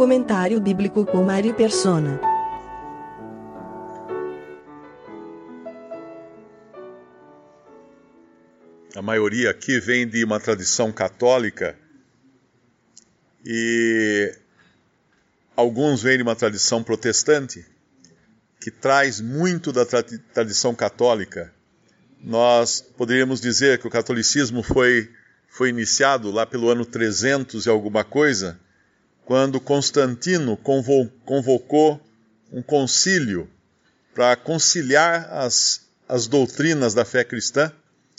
Comentário bíblico com Mário Persona. A maioria aqui vem de uma tradição católica e alguns vêm de uma tradição protestante que traz muito da tra tradição católica. Nós poderíamos dizer que o catolicismo foi, foi iniciado lá pelo ano 300 e alguma coisa, quando Constantino convo convocou um concílio para conciliar as, as doutrinas da fé cristã.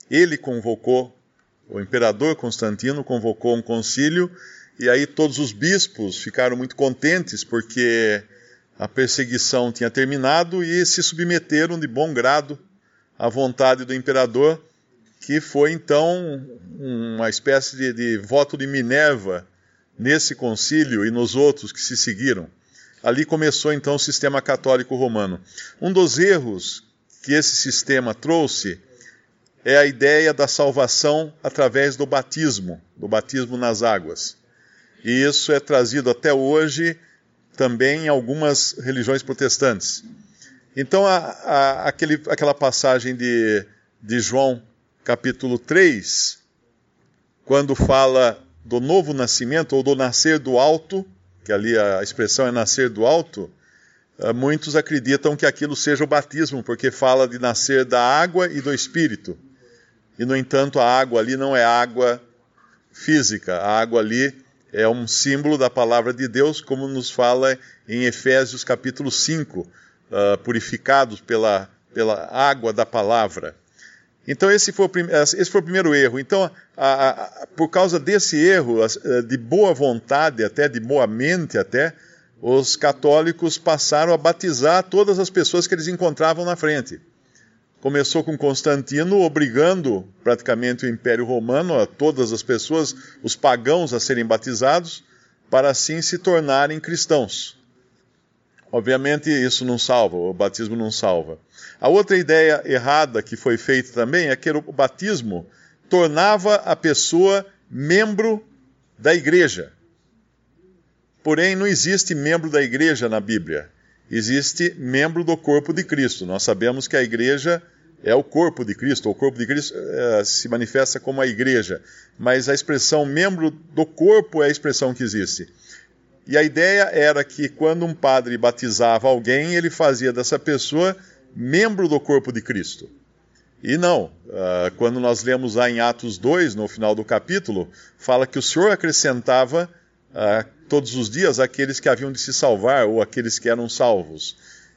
Ele convocou, o imperador Constantino convocou um concílio, e aí todos os bispos ficaram muito contentes porque a perseguição tinha terminado e se submeteram de bom grado à vontade do imperador, que foi então uma espécie de, de voto de Minerva nesse concílio e nos outros que se seguiram. Ali começou então o sistema católico romano. Um dos erros que esse sistema trouxe é a ideia da salvação através do batismo, do batismo nas águas. E isso é trazido até hoje também em algumas religiões protestantes. Então, a, a, aquele, aquela passagem de, de João, capítulo 3, quando fala do novo nascimento, ou do nascer do alto, que ali a expressão é nascer do alto, eh, muitos acreditam que aquilo seja o batismo, porque fala de nascer da água e do espírito. E, no entanto, a água ali não é água física, a água ali é um símbolo da palavra de Deus, como nos fala em Efésios capítulo 5, uh, ah, purificados pela, pela água da palavra. Então, esse foi, o, esse foi o primeiro erro. Então, a, a, por causa desse erro, eh, de boa vontade, até de boa mente, até, os católicos passaram a batizar todas as pessoas que eles encontravam na frente. Começou com Constantino, obrigando praticamente o Império Romano, a todas as pessoas, os pagãos, a serem batizados, para assim se tornarem cristãos. Obviamente, isso não salva, o batismo não salva. A outra ideia errada que foi feita também é que o batismo tornava a pessoa membro da igreja. Porém, não existe membro da igreja na Bíblia. Existe membro do corpo de Cristo. Nós sabemos que a igreja é o corpo de Cristo. O corpo de Cristo é, se manifesta como a igreja. Mas a expressão membro do corpo é a expressão que existe. E a ideia era que quando um padre batizava alguém, ele fazia dessa pessoa membro do corpo de Cristo. E não, uh, quando nós lemos lá em Atos 2, no final do capítulo, fala que o Senhor acrescentava uh, todos os dias aqueles que haviam de se salvar ou aqueles que eram salvos.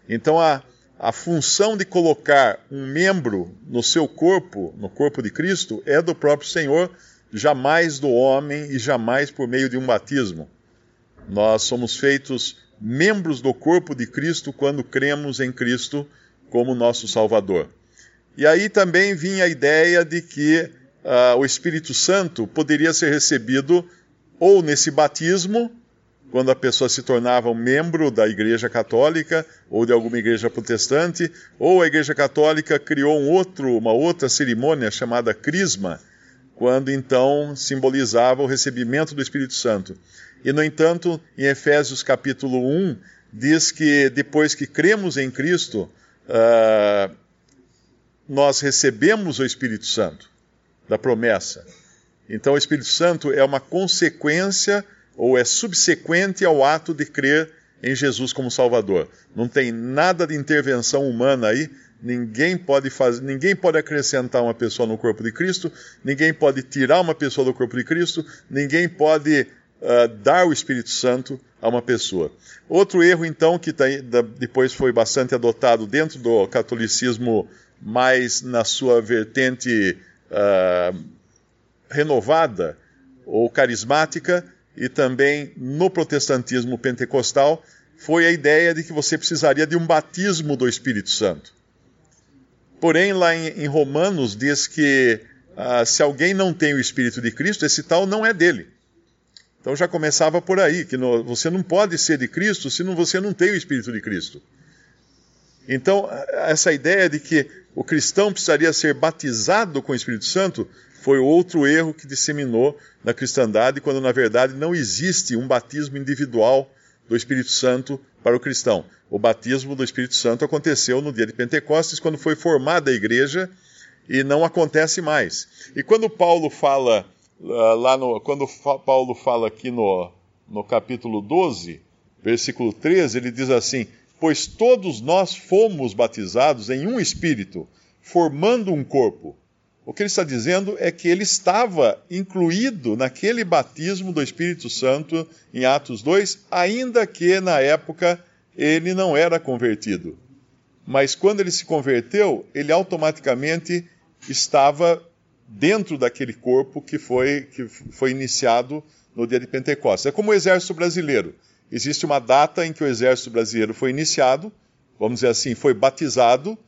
Então a, a função de colocar um membro no seu corpo, no corpo de Cristo, é do próprio Senhor, jamais do homem e jamais por meio de um batismo. Nós somos feitos membros do corpo de Cristo quando cremos em Cristo como nosso Salvador. E aí também vinha a ideia de que uh, o Espírito Santo poderia ser recebido ou nesse batismo, quando a pessoa se tornava um membro da Igreja Católica ou de alguma igreja protestante, ou a Igreja Católica criou um outro, uma outra cerimônia chamada Crisma, quando então simbolizava o recebimento do Espírito Santo. E, no entanto, em Efésios capítulo 1, diz que depois que cremos em Cristo, uh, nós recebemos o Espírito Santo da promessa. Então, o Espírito Santo é uma consequência ou é subsequente ao ato de crer em Jesus como Salvador. Não tem nada de intervenção humana aí. Ninguém pode fazer, ninguém pode acrescentar uma pessoa no corpo de Cristo, ninguém pode tirar uma pessoa do corpo de Cristo, ninguém pode uh, dar o Espírito Santo a uma pessoa. Outro erro, então, que tá, depois foi bastante adotado dentro do catolicismo, mais na sua vertente uh, renovada ou carismática e também no protestantismo pentecostal foi a ideia de que você precisaria de um batismo do Espírito Santo. Porém, lá em, em Romanos diz que ah, se alguém não tem o Espírito de Cristo, esse tal não é dele. Então já começava por aí, que no, você não pode ser de Cristo se não, você não tem o Espírito de Cristo. Então, essa ideia de que o cristão precisaria ser batizado com o Espírito Santo foi outro erro que disseminou na cristandade, quando na verdade não existe um batismo individual do Espírito Santo para o cristão. O batismo do Espírito Santo aconteceu no dia de Pentecostes, quando foi formada a igreja, e não acontece mais. E quando Paulo fala ah, lá no, quando Paulo fala aqui no, no capítulo 12, versículo 13, ele diz assim: Pois todos nós fomos batizados em um espírito, formando um corpo. O que ele está dizendo é que ele estava incluído naquele batismo do Espírito Santo em Atos 2, ainda que na época ele não era convertido. Mas quando ele se converteu, ele automaticamente estava dentro daquele corpo que foi, que foi iniciado no dia de Pentecostes. É como o exército brasileiro. Existe uma data em que o exército brasileiro foi iniciado, vamos dizer assim, foi batizado,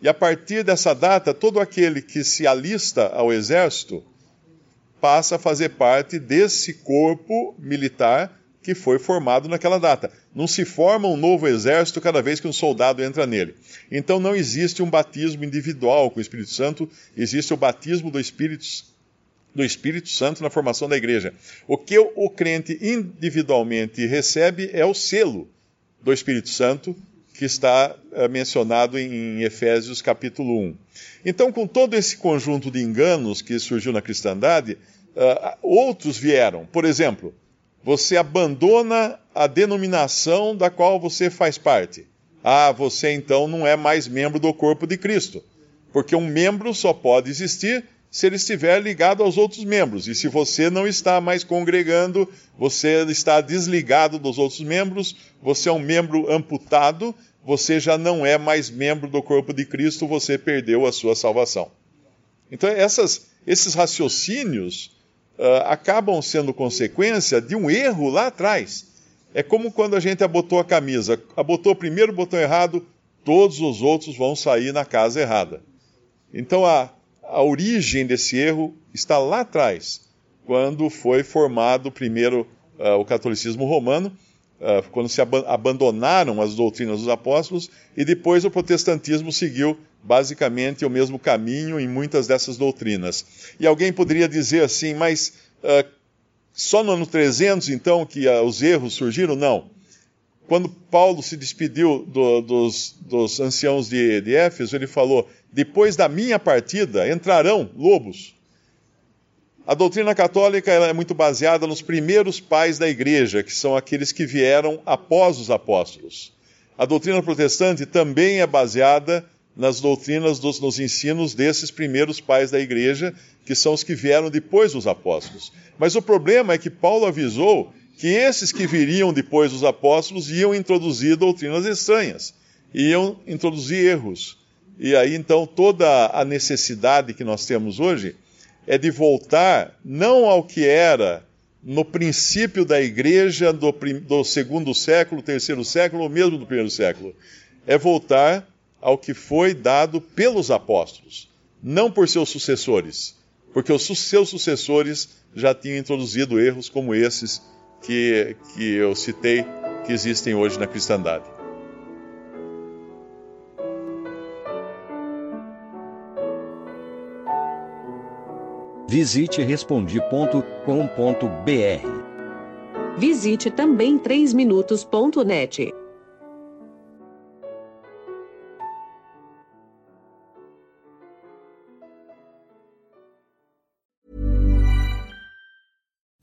e a partir dessa data, todo aquele que se alista ao exército passa a fazer parte desse corpo militar que foi formado naquela data. Não se forma um novo exército cada vez que um soldado entra nele. Então não existe um batismo individual com o Espírito Santo, existe o batismo do Espírito, do Espírito Santo na formação da igreja. O que o crente individualmente recebe é o selo do Espírito Santo, que está é, mencionado em Efésios capítulo 1. Então, com todo esse conjunto de enganos que surgiu na cristandade, uh, outros vieram. Por exemplo, você abandona a denominação da qual você faz parte. Ah, você então não é mais membro do corpo de Cristo. Porque um membro só pode existir se ele estiver ligado aos outros membros. E se você não está mais congregando, você está desligado dos outros membros, você é um membro amputado, você já não é mais membro do corpo de Cristo, você perdeu a sua salvação. Então, essas, esses raciocínios uh, acabam sendo consequência de um erro lá atrás. É como quando a gente abotou a camisa. Abotou o primeiro botão errado, todos os outros vão sair na casa errada. Então a, a origem desse erro está lá atrás, quando foi formado primeiro uh, o catolicismo romano, uh, quando se ab abandonaram as doutrinas dos apóstolos, e depois o protestantismo seguiu basicamente o mesmo caminho em muitas dessas doutrinas. E alguém poderia dizer assim, mas uh, só no ano 300 então que os erros surgiram? Não. Quando Paulo se despediu do, dos, dos, anciãos de, de Éfeso, ele falou: Depois da minha partida entrarão lobos. A doutrina católica é muito baseada nos primeiros pais da igreja, que são aqueles que vieram após os apóstolos. A doutrina protestante também é baseada nas doutrinas, dos, nos ensinos desses primeiros pais da igreja, que são os que vieram depois dos apóstolos. Mas o problema é que Paulo avisou que esses que viriam depois dos apóstolos iam introduzir doutrinas estranhas, iam introduzir erros. E aí então toda a necessidade que nós temos hoje é de voltar não ao que era no princípio da igreja do, do segundo século, terceiro século, ou mesmo do primeiro século. É voltar ao que foi dado pelos apóstolos, não por seus sucessores, porque os seus sucessores já tinham introduzido erros como esses que, que eu citei, que existem hoje na cristandade. Visite respondi.com.br. Visite também 3minutos.net.